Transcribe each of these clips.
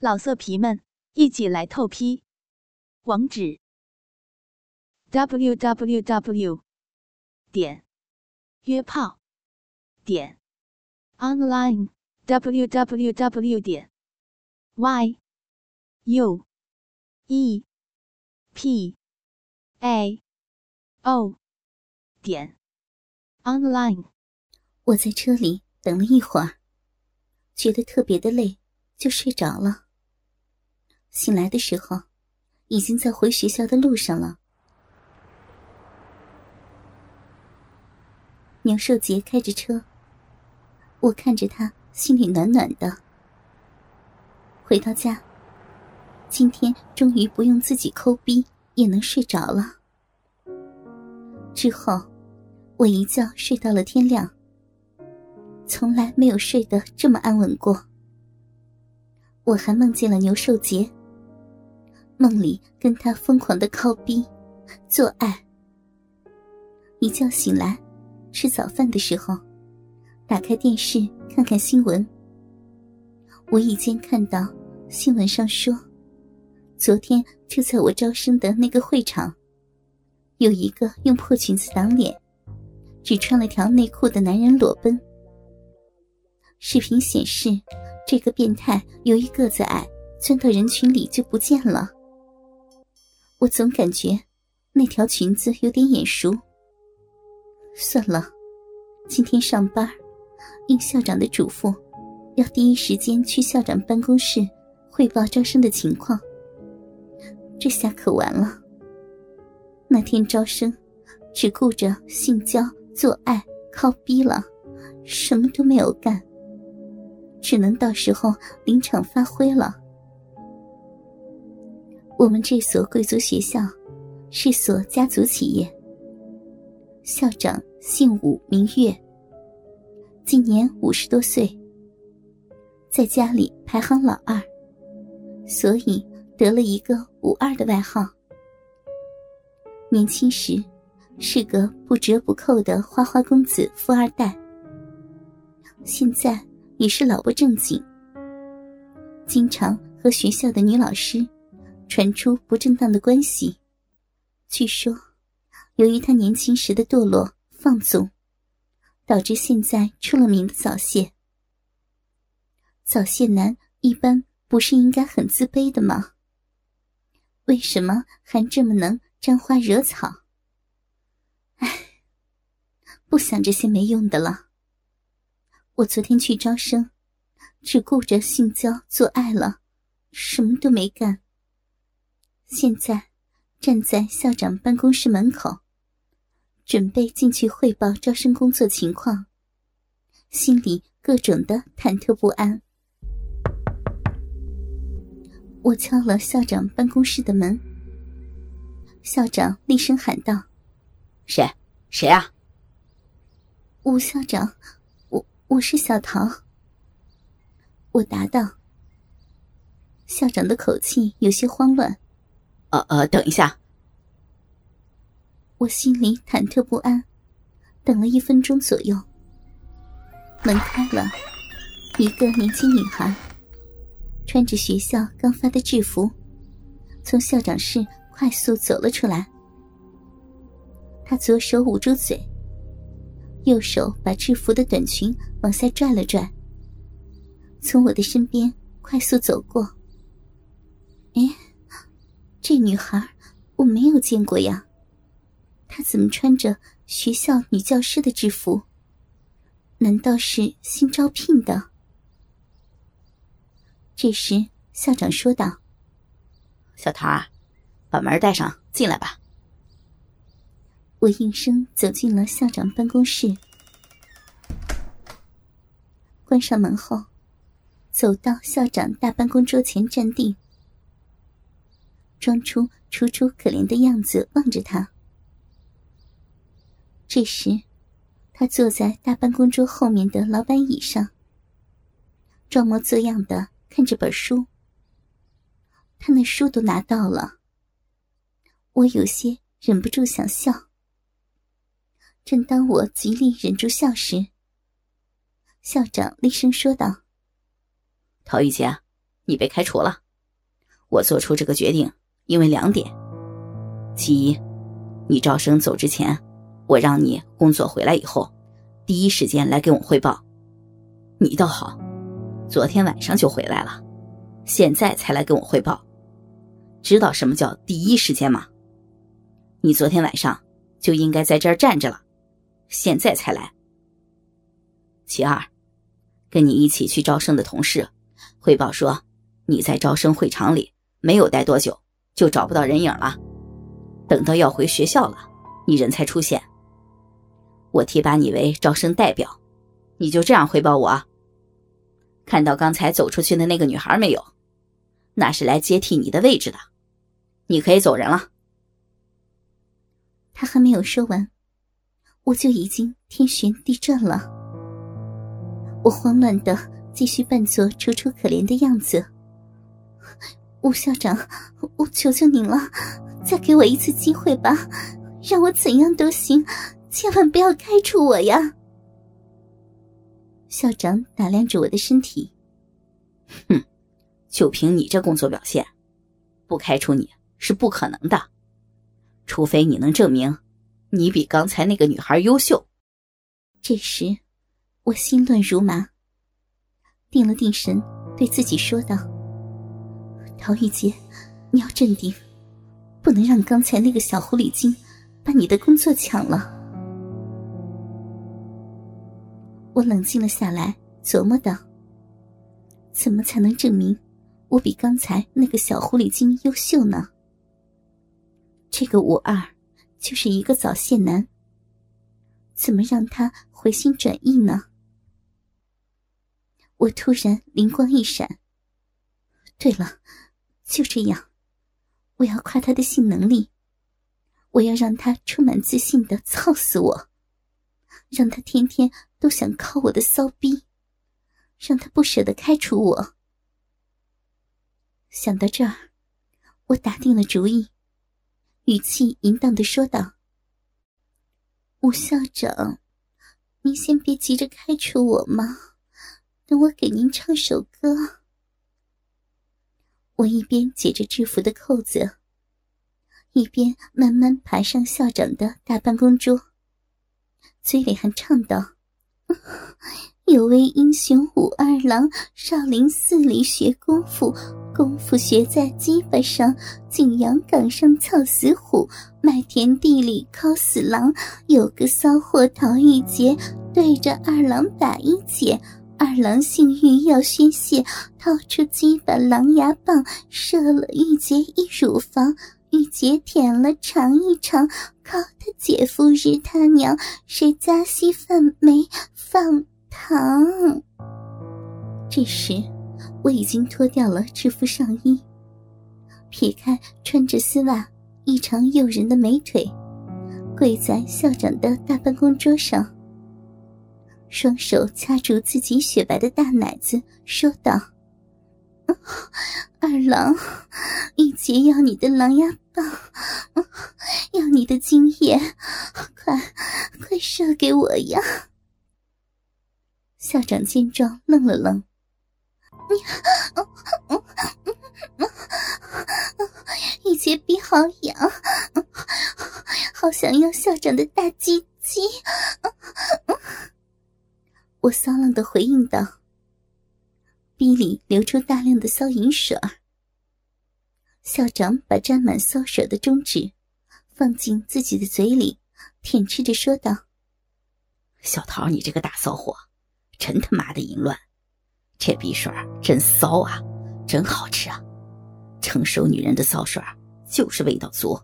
老色皮们，一起来透批！网址：w w w 点约炮点 online w w w 点 y u e p a o 点 online。我在车里等了一会儿，觉得特别的累，就睡着了。醒来的时候，已经在回学校的路上了。牛寿杰开着车，我看着他，心里暖暖的。回到家，今天终于不用自己抠逼也能睡着了。之后，我一觉睡到了天亮，从来没有睡得这么安稳过。我还梦见了牛寿杰。梦里跟他疯狂的靠逼、做爱。一觉醒来，吃早饭的时候，打开电视看看新闻。无意间看到新闻上说，昨天就在我招生的那个会场，有一个用破裙子挡脸、只穿了条内裤的男人裸奔。视频显示，这个变态由于个子矮，钻到人群里就不见了。我总感觉那条裙子有点眼熟。算了，今天上班，应校长的嘱咐，要第一时间去校长办公室汇报招生的情况。这下可完了。那天招生，只顾着性交、做爱、靠逼了，什么都没有干，只能到时候临场发挥了。我们这所贵族学校是所家族企业，校长姓武名月，今年五十多岁，在家里排行老二，所以得了一个“武二”的外号。年轻时是个不折不扣的花花公子、富二代，现在也是老不正经，经常和学校的女老师。传出不正当的关系，据说，由于他年轻时的堕落放纵，导致现在出了名的早泄。早泄男一般不是应该很自卑的吗？为什么还这么能沾花惹草？唉，不想这些没用的了。我昨天去招生，只顾着性交做爱了，什么都没干。现在站在校长办公室门口，准备进去汇报招生工作情况，心里各种的忐忑不安。我敲了校长办公室的门，校长厉声喊道：“谁？谁啊？”吴校长，我我是小桃。我答道。校长的口气有些慌乱。呃呃，等一下。我心里忐忑不安，等了一分钟左右，门开了，一个年轻女孩，穿着学校刚发的制服，从校长室快速走了出来。她左手捂住嘴，右手把制服的短裙往下拽了拽，从我的身边快速走过。哎。这女孩我没有见过呀，她怎么穿着学校女教师的制服？难道是新招聘的？这时校长说道：“小桃儿，把门带上，进来吧。”我应声走进了校长办公室，关上门后，走到校长大办公桌前站定。装出楚楚可怜的样子望着他。这时，他坐在大办公桌后面的老板椅上，装模作样的看着本书。他那书都拿到了，我有些忍不住想笑。正当我极力忍住笑时，校长厉声说道：“陶玉洁，你被开除了。我做出这个决定，因为两点：其一，你招生走之前，我让你工作回来以后，第一时间来给我汇报。你倒好，昨天晚上就回来了，现在才来跟我汇报。知道什么叫第一时间吗？你昨天晚上就应该在这儿站着了，现在才来。其二，跟你一起去招生的同事汇报说，你在招生会场里没有待多久，就找不到人影了。等到要回学校了，你人才出现。我提拔你为招生代表，你就这样汇报我。看到刚才走出去的那个女孩没有？那是来接替你的位置的，你可以走人了。他还没有说完，我就已经天旋地转了。我慌乱的继续扮作楚楚可怜的样子。吴校长，我求求您了，再给我一次机会吧，让我怎样都行，千万不要开除我呀！校长打量着我的身体，哼。就凭你这工作表现，不开除你是不可能的，除非你能证明你比刚才那个女孩优秀。这时，我心乱如麻，定了定神，对自己说道：“陶玉洁，你要镇定，不能让刚才那个小狐狸精把你的工作抢了。”我冷静了下来，琢磨道：“怎么才能证明？”我比刚才那个小狐狸精优秀呢。这个五二就是一个早泄男，怎么让他回心转意呢？我突然灵光一闪。对了，就这样，我要夸他的性能力，我要让他充满自信的操死我，让他天天都想靠我的骚逼，让他不舍得开除我。想到这儿，我打定了主意，语气淫荡的说道：“吴校长，您先别急着开除我嘛，等我给您唱首歌。”我一边解着制服的扣子，一边慢慢爬上校长的大办公桌，嘴里还唱道：“有位英雄武二郎，少林寺里学功夫。”功夫学在鸡巴上，景阳冈上操死虎，麦田地里敲死狼。有个骚货陶玉洁，对着二郎打一结。二郎性欲要宣泄，掏出鸡巴狼牙棒，射了玉洁一乳房。玉洁舔了尝一尝，靠他姐夫日他娘，谁家稀饭没放糖？这时。我已经脱掉了制服上衣，撇开穿着丝袜异常诱人的美腿，跪在校长的大办公桌上，双手掐住自己雪白的大奶子，说道：“二郎，玉洁要你的狼牙棒，要你的精液，快快射给我呀！”校长见状，愣了愣。玉洁鼻好痒，好想要校长的大鸡鸡。我骚浪的回应道：“鼻里流出大量的骚淫水。”校长把沾满骚水的中指放进自己的嘴里，舔吃着说道：“小桃，你这个大骚货，真他妈的淫乱！”这鼻水真骚啊，真好吃啊！成熟女人的骚水就是味道足，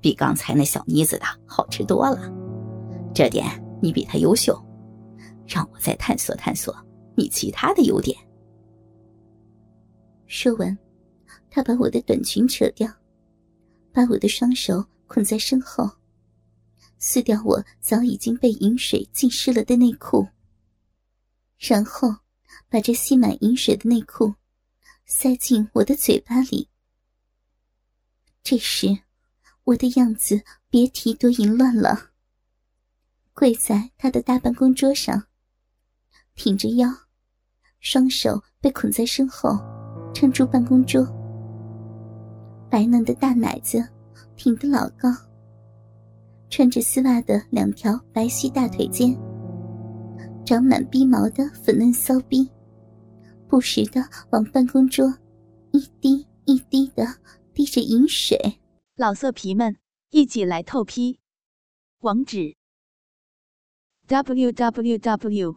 比刚才那小妮子的好吃多了。这点你比她优秀，让我再探索探索你其他的优点。说完，他把我的短裙扯掉，把我的双手捆在身后，撕掉我早已经被饮水浸湿了的内裤，然后。把这吸满饮水的内裤塞进我的嘴巴里。这时，我的样子别提多淫乱了。跪在他的大办公桌上，挺着腰，双手被捆在身后，撑住办公桌，白嫩的大奶子挺得老高，穿着丝袜的两条白皙大腿间，长满逼毛的粉嫩骚逼，不时的往办公桌一滴一滴的滴着饮水。老色皮们，一起来透批！网址：w w w